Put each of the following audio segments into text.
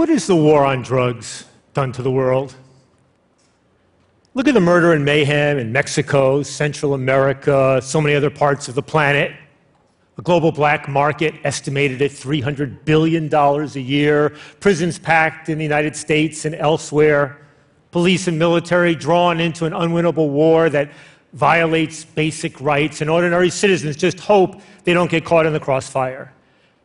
What has the war on drugs done to the world? Look at the murder and mayhem in Mexico, Central America, so many other parts of the planet. A global black market estimated at $300 billion a year, prisons packed in the United States and elsewhere, police and military drawn into an unwinnable war that violates basic rights, and ordinary citizens just hope they don't get caught in the crossfire.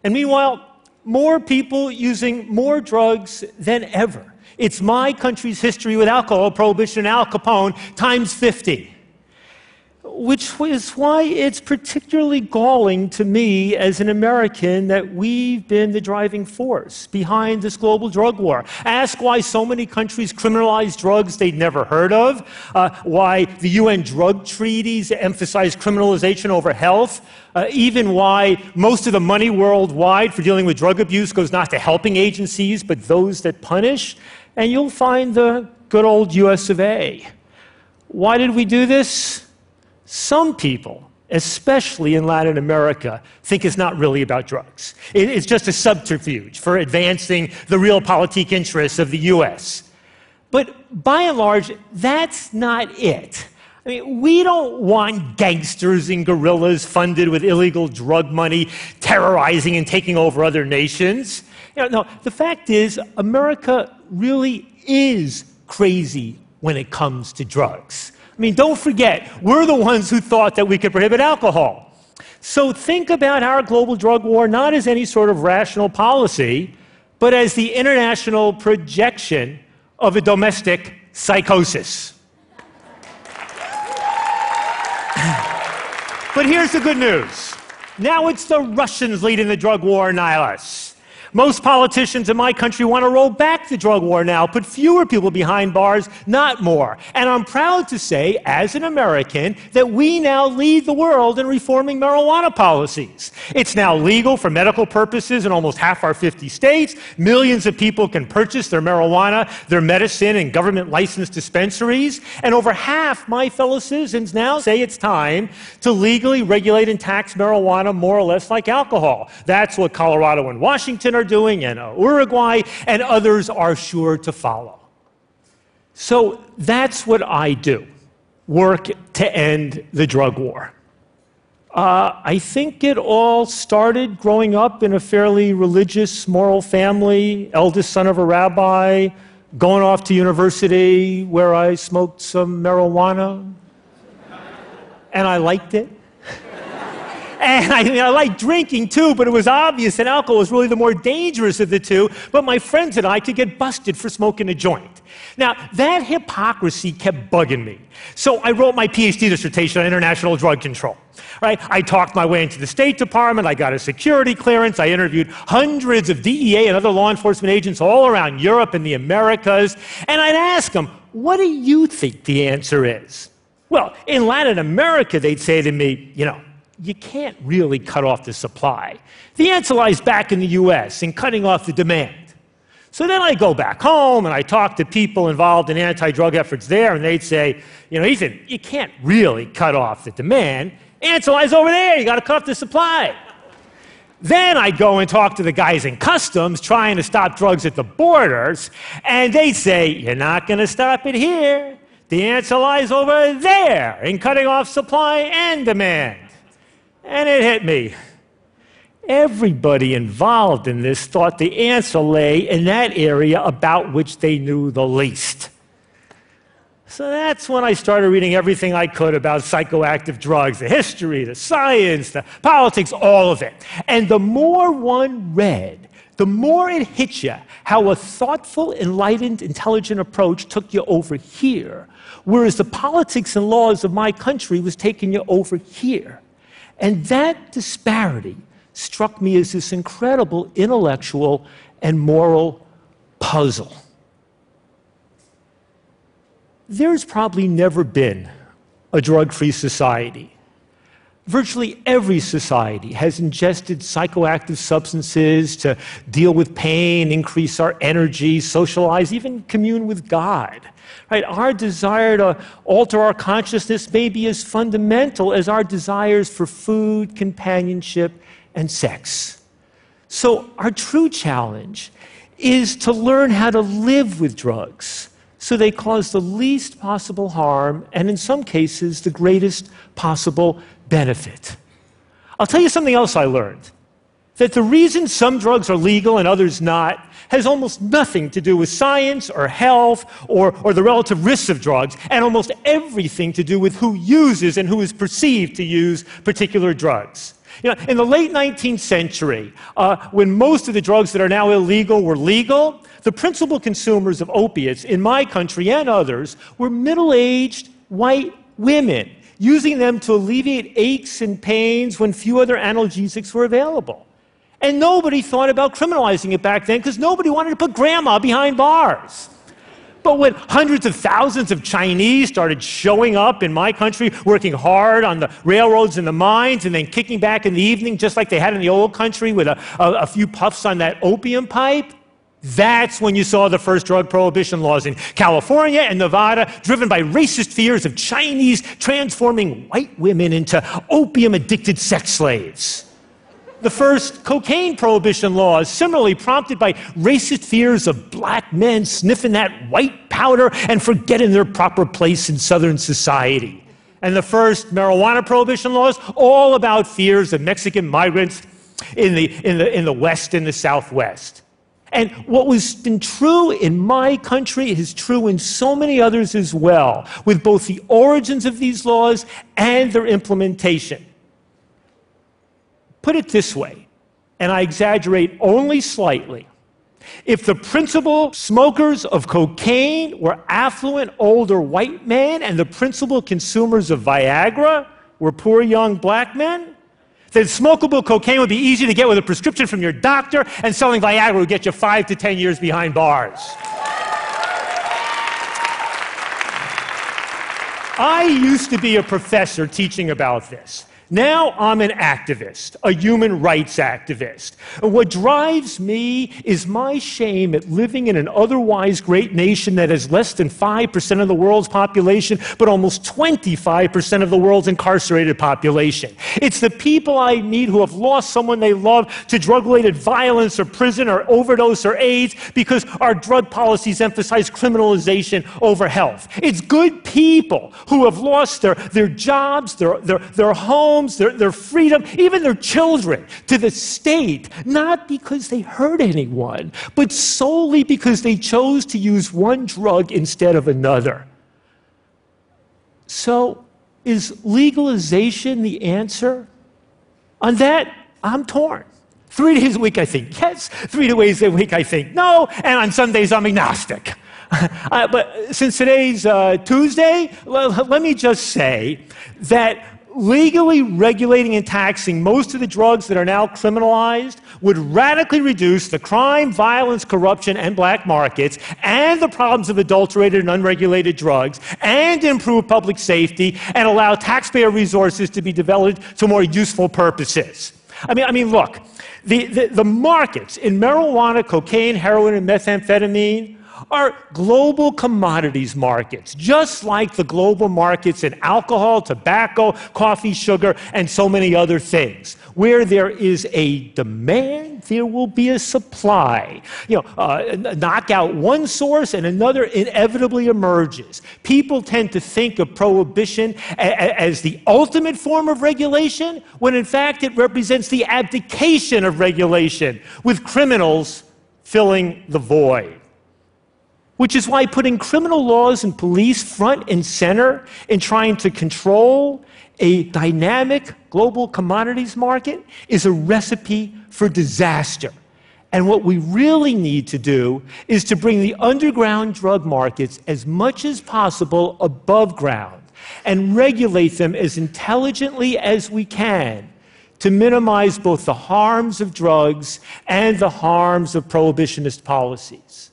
And meanwhile, more people using more drugs than ever. It's my country's history with alcohol prohibition and Al Capone times 50 which is why it's particularly galling to me as an American that we've been the driving force behind this global drug war. Ask why so many countries criminalize drugs they'd never heard of, uh, why the UN drug treaties emphasize criminalization over health, uh, even why most of the money worldwide for dealing with drug abuse goes not to helping agencies, but those that punish. And you'll find the good old US of A. Why did we do this? Some people, especially in Latin America, think it's not really about drugs. It's just a subterfuge for advancing the realpolitik interests of the US. But by and large, that's not it. I mean, we don't want gangsters and guerrillas funded with illegal drug money terrorizing and taking over other nations. You know, no, the fact is, America really is crazy when it comes to drugs. I mean, don't forget, we're the ones who thought that we could prohibit alcohol. So think about our global drug war not as any sort of rational policy, but as the international projection of a domestic psychosis. but here's the good news. Now it's the Russians leading the drug war, us. Most politicians in my country want to roll back the drug war now, put fewer people behind bars, not more. And I'm proud to say, as an American, that we now lead the world in reforming marijuana policies. It's now legal for medical purposes in almost half our 50 states. Millions of people can purchase their marijuana, their medicine, in government licensed dispensaries. And over half my fellow citizens now say it's time to legally regulate and tax marijuana more or less like alcohol. That's what Colorado and Washington are doing, uh, Uruguay, and others are sure to follow. So that's what I do work to end the drug war. Uh, I think it all started growing up in a fairly religious, moral family, eldest son of a rabbi, going off to university where I smoked some marijuana, and I liked it. And I, mean, I like drinking too, but it was obvious that alcohol was really the more dangerous of the two. But my friends and I could get busted for smoking a joint. Now, that hypocrisy kept bugging me. So I wrote my PhD dissertation on international drug control. Right? I talked my way into the State Department. I got a security clearance. I interviewed hundreds of DEA and other law enforcement agents all around Europe and the Americas. And I'd ask them, what do you think the answer is? Well, in Latin America, they'd say to me, you know, you can't really cut off the supply. The answer lies back in the US in cutting off the demand. So then I go back home and I talk to people involved in anti drug efforts there, and they'd say, you know, Ethan, you can't really cut off the demand. Answer lies over there, you got to cut off the supply. Then I go and talk to the guys in customs trying to stop drugs at the borders, and they say, You're not going to stop it here. The answer lies over there in cutting off supply and demand. And it hit me. Everybody involved in this thought the answer lay in that area about which they knew the least. So that's when I started reading everything I could about psychoactive drugs the history, the science, the politics, all of it. And the more one read, the more it hit you how a thoughtful, enlightened, intelligent approach took you over here, whereas the politics and laws of my country was taking you over here. And that disparity struck me as this incredible intellectual and moral puzzle. There's probably never been a drug free society. Virtually every society has ingested psychoactive substances to deal with pain, increase our energy, socialize, even commune with God. Right? Our desire to alter our consciousness may be as fundamental as our desires for food, companionship, and sex. So, our true challenge is to learn how to live with drugs so they cause the least possible harm and, in some cases, the greatest possible benefit. I'll tell you something else I learned that the reason some drugs are legal and others not has almost nothing to do with science or health or, or the relative risks of drugs, and almost everything to do with who uses and who is perceived to use particular drugs. You know, in the late 19th century, uh, when most of the drugs that are now illegal were legal, the principal consumers of opiates in my country and others were middle aged white women, using them to alleviate aches and pains when few other analgesics were available. And nobody thought about criminalizing it back then because nobody wanted to put grandma behind bars. But when hundreds of thousands of Chinese started showing up in my country, working hard on the railroads and the mines, and then kicking back in the evening, just like they had in the old country with a, a, a few puffs on that opium pipe, that's when you saw the first drug prohibition laws in California and Nevada, driven by racist fears of Chinese transforming white women into opium addicted sex slaves the first cocaine prohibition laws, similarly prompted by racist fears of black men sniffing that white powder and forgetting their proper place in Southern society. And the first marijuana prohibition laws, all about fears of Mexican migrants in the, in the, in the West and the Southwest. And what was been true in my country is true in so many others as well, with both the origins of these laws and their implementation. Put it this way, and I exaggerate only slightly. If the principal smokers of cocaine were affluent older white men and the principal consumers of Viagra were poor young black men, then smokable cocaine would be easy to get with a prescription from your doctor, and selling Viagra would get you five to ten years behind bars. I used to be a professor teaching about this. Now I'm an activist, a human rights activist. And what drives me is my shame at living in an otherwise great nation that has less than 5% of the world's population, but almost 25% of the world's incarcerated population. It's the people I meet who have lost someone they love to drug related violence or prison or overdose or AIDS because our drug policies emphasize criminalization over health. It's good people who have lost their, their jobs, their, their, their homes homes, their, their freedom, even their children to the state, not because they hurt anyone, but solely because they chose to use one drug instead of another. So, is legalization the answer? On that, I'm torn. Three days a week, I think yes. Three days a week, I think no. And on Sundays, I'm agnostic. uh, but since today's uh, Tuesday, let me just say that legally regulating and taxing most of the drugs that are now criminalized would radically reduce the crime, violence, corruption, and black markets, and the problems of adulterated and unregulated drugs, and improve public safety, and allow taxpayer resources to be developed to more useful purposes. I mean, I mean look, the, the, the markets in marijuana, cocaine, heroin, and methamphetamine are global commodities markets, just like the global markets in alcohol, tobacco, coffee, sugar, and so many other things. Where there is a demand, there will be a supply. You know, uh, knock out one source and another inevitably emerges. People tend to think of prohibition as the ultimate form of regulation, when in fact it represents the abdication of regulation, with criminals filling the void. Which is why putting criminal laws and police front and center in trying to control a dynamic global commodities market is a recipe for disaster. And what we really need to do is to bring the underground drug markets as much as possible above ground and regulate them as intelligently as we can to minimize both the harms of drugs and the harms of prohibitionist policies.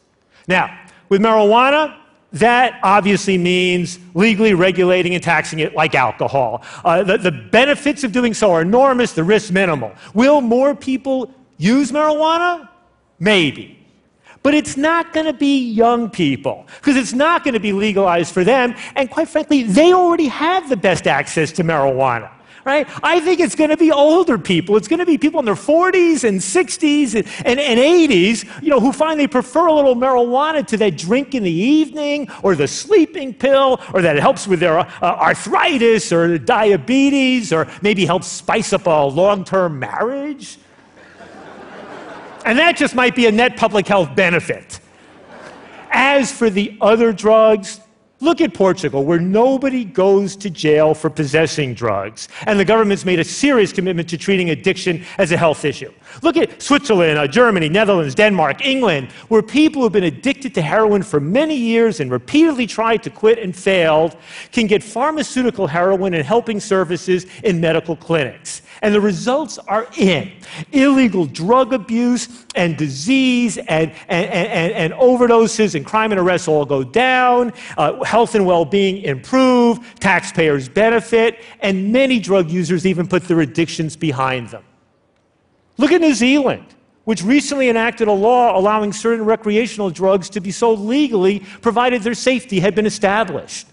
Now, with marijuana, that obviously means legally regulating and taxing it like alcohol. Uh, the, the benefits of doing so are enormous, the risk minimal. Will more people use marijuana? Maybe. But it's not going to be young people because it's not going to be legalized for them. And quite frankly, they already have the best access to marijuana. Right? I think it's going to be older people. It's going to be people in their 40s and 60s and, and, and 80s, you know, who finally prefer a little marijuana to that drink in the evening or the sleeping pill or that it helps with their uh, arthritis or diabetes or maybe helps spice up a long-term marriage. and that just might be a net public health benefit. As for the other drugs, Look at Portugal, where nobody goes to jail for possessing drugs, and the government's made a serious commitment to treating addiction as a health issue. Look at Switzerland, uh, Germany, Netherlands, Denmark, England, where people who've been addicted to heroin for many years and repeatedly tried to quit and failed can get pharmaceutical heroin and helping services in medical clinics. And the results are in illegal drug abuse and disease and, and, and, and overdoses and crime and arrests all go down, uh, health and well being improve, taxpayers benefit, and many drug users even put their addictions behind them. Look at New Zealand which recently enacted a law allowing certain recreational drugs to be sold legally, provided their safety had been established.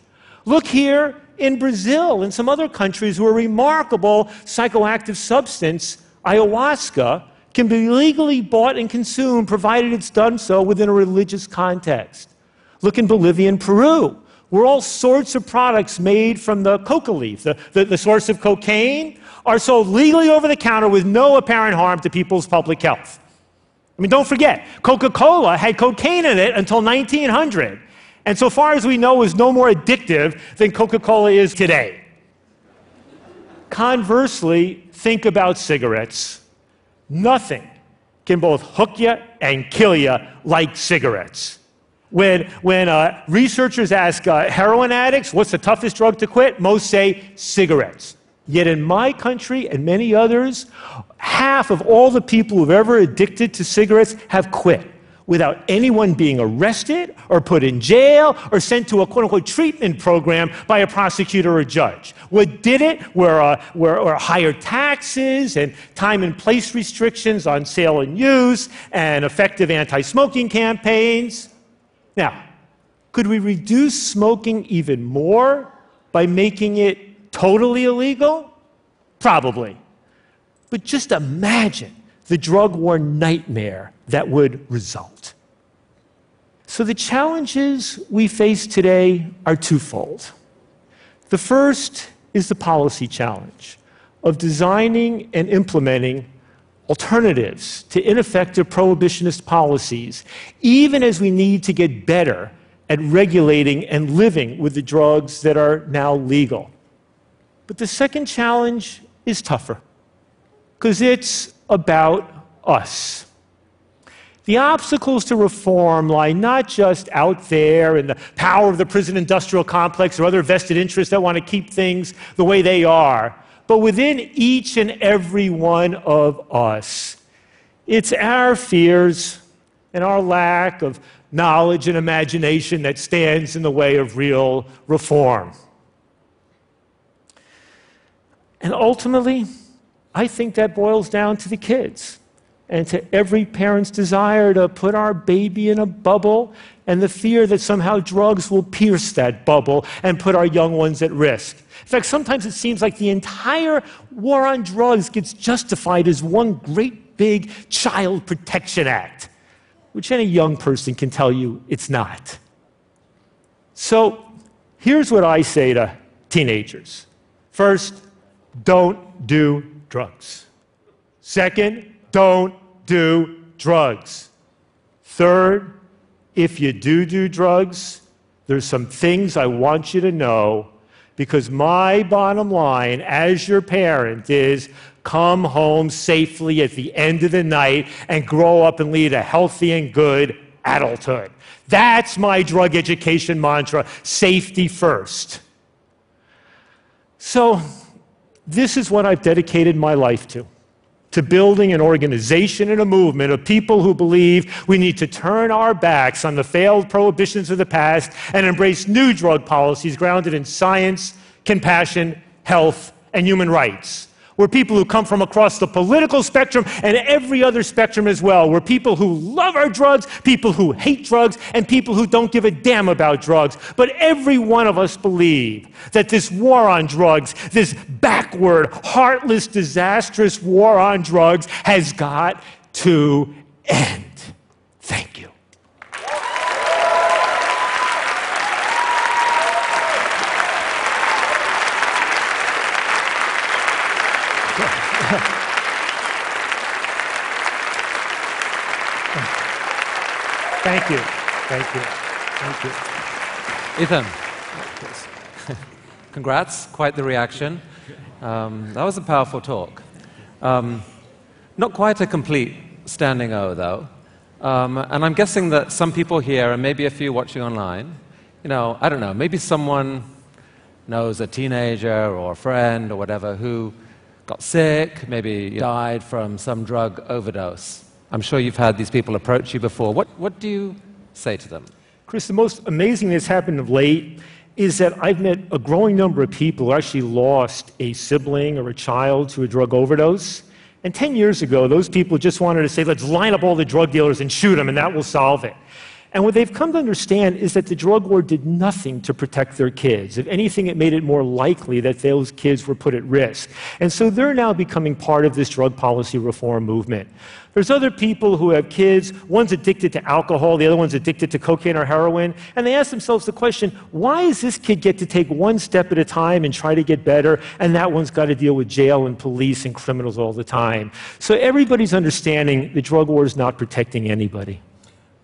Look here in Brazil and some other countries where a remarkable psychoactive substance, ayahuasca, can be legally bought and consumed provided it's done so within a religious context. Look in Bolivia and Peru, where all sorts of products made from the coca leaf, the, the, the source of cocaine, are sold legally over the counter with no apparent harm to people's public health. I mean, don't forget, Coca Cola had cocaine in it until 1900 and so far as we know, is no more addictive than Coca Cola is today. Conversely, think about cigarettes. Nothing can both hook you and kill you like cigarettes. When, when uh, researchers ask uh, heroin addicts, what's the toughest drug to quit? Most say cigarettes. Yet in my country and many others, half of all the people who've ever addicted to cigarettes have quit without anyone being arrested or put in jail or sent to a quote unquote treatment program by a prosecutor or judge. What did it were, uh, were, were higher taxes and time and place restrictions on sale and use and effective anti smoking campaigns. Now, could we reduce smoking even more by making it totally illegal? Probably. But just imagine the drug war nightmare that would result. So, the challenges we face today are twofold. The first is the policy challenge of designing and implementing alternatives to ineffective prohibitionist policies, even as we need to get better at regulating and living with the drugs that are now legal. But the second challenge is tougher because it's about us. The obstacles to reform lie not just out there in the power of the prison industrial complex or other vested interests that want to keep things the way they are, but within each and every one of us. It's our fears and our lack of knowledge and imagination that stands in the way of real reform. And ultimately, I think that boils down to the kids and to every parent's desire to put our baby in a bubble and the fear that somehow drugs will pierce that bubble and put our young ones at risk. In fact, sometimes it seems like the entire war on drugs gets justified as one great big child protection act, which any young person can tell you it's not. So here's what I say to teenagers first, don't do drugs. Second, don't do drugs. Third, if you do do drugs, there's some things I want you to know because my bottom line as your parent is come home safely at the end of the night and grow up and lead a healthy and good adulthood. That's my drug education mantra safety first. So, this is what I've dedicated my life to to building an organization and a movement of people who believe we need to turn our backs on the failed prohibitions of the past and embrace new drug policies grounded in science, compassion, health, and human rights. We're people who come from across the political spectrum and every other spectrum as well. We're people who love our drugs, people who hate drugs, and people who don't give a damn about drugs. But every one of us believe that this war on drugs, this backward, heartless, disastrous war on drugs, has got to end. Thank you. Thank you. Thank you. Thank you. Ethan, congrats. Quite the reaction. Um, that was a powerful talk. Um, not quite a complete standing O, though. Um, and I'm guessing that some people here, and maybe a few watching online, you know, I don't know, maybe someone knows a teenager or a friend or whatever who got sick, maybe died from some drug overdose. I'm sure you've had these people approach you before. What, what do you say to them? Chris, the most amazing thing that's happened of late is that I've met a growing number of people who actually lost a sibling or a child to a drug overdose. And 10 years ago, those people just wanted to say, let's line up all the drug dealers and shoot them, and that will solve it. And what they've come to understand is that the drug war did nothing to protect their kids. If anything, it made it more likely that those kids were put at risk. And so they're now becoming part of this drug policy reform movement. There's other people who have kids, one's addicted to alcohol, the other one's addicted to cocaine or heroin, and they ask themselves the question why does this kid get to take one step at a time and try to get better, and that one's got to deal with jail and police and criminals all the time? So everybody's understanding the drug war is not protecting anybody.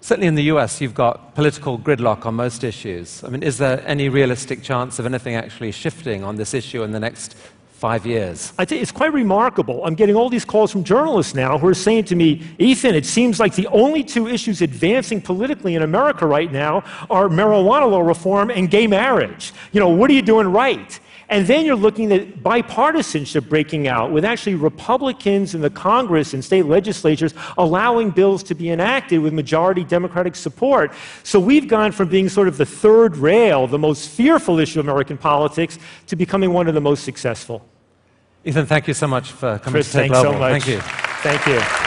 Certainly in the US, you've got political gridlock on most issues. I mean, is there any realistic chance of anything actually shifting on this issue in the next five years? I it's quite remarkable. I'm getting all these calls from journalists now who are saying to me, Ethan, it seems like the only two issues advancing politically in America right now are marijuana law reform and gay marriage. You know, what are you doing right? And then you're looking at bipartisanship breaking out with actually Republicans in the Congress and state legislatures allowing bills to be enacted with majority Democratic support. So we've gone from being sort of the third rail, the most fearful issue of American politics, to becoming one of the most successful. Ethan, thank you so much for coming Chris, to take thanks so much. Thank you. Thank you.